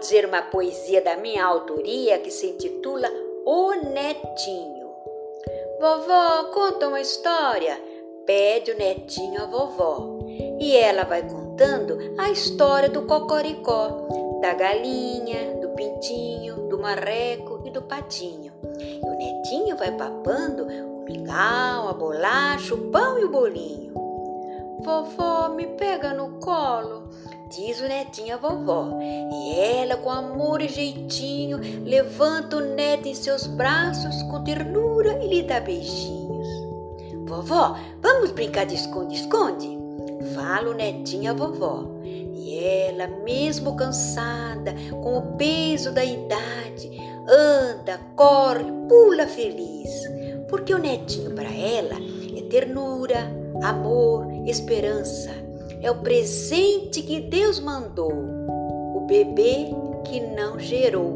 dizer uma poesia da minha autoria que se intitula O Netinho. Vovó, conta uma história. Pede o netinho à vovó. E ela vai contando a história do cocoricó, da galinha, do pintinho, do marreco e do patinho. E o netinho vai papando o mingau, a bolacha, o pão e o bolinho. Vovó, me pega no colo diz o netinho à vovó. E ela, com amor e jeitinho, levanta o neto em seus braços com ternura e lhe dá beijinhos. Vovó, vamos brincar de esconde-esconde? Fala o netinho à vovó. E ela, mesmo cansada, com o peso da idade, anda, corre, pula feliz. Porque o netinho para ela ternura, amor, esperança é o presente que Deus mandou, o bebê que não gerou.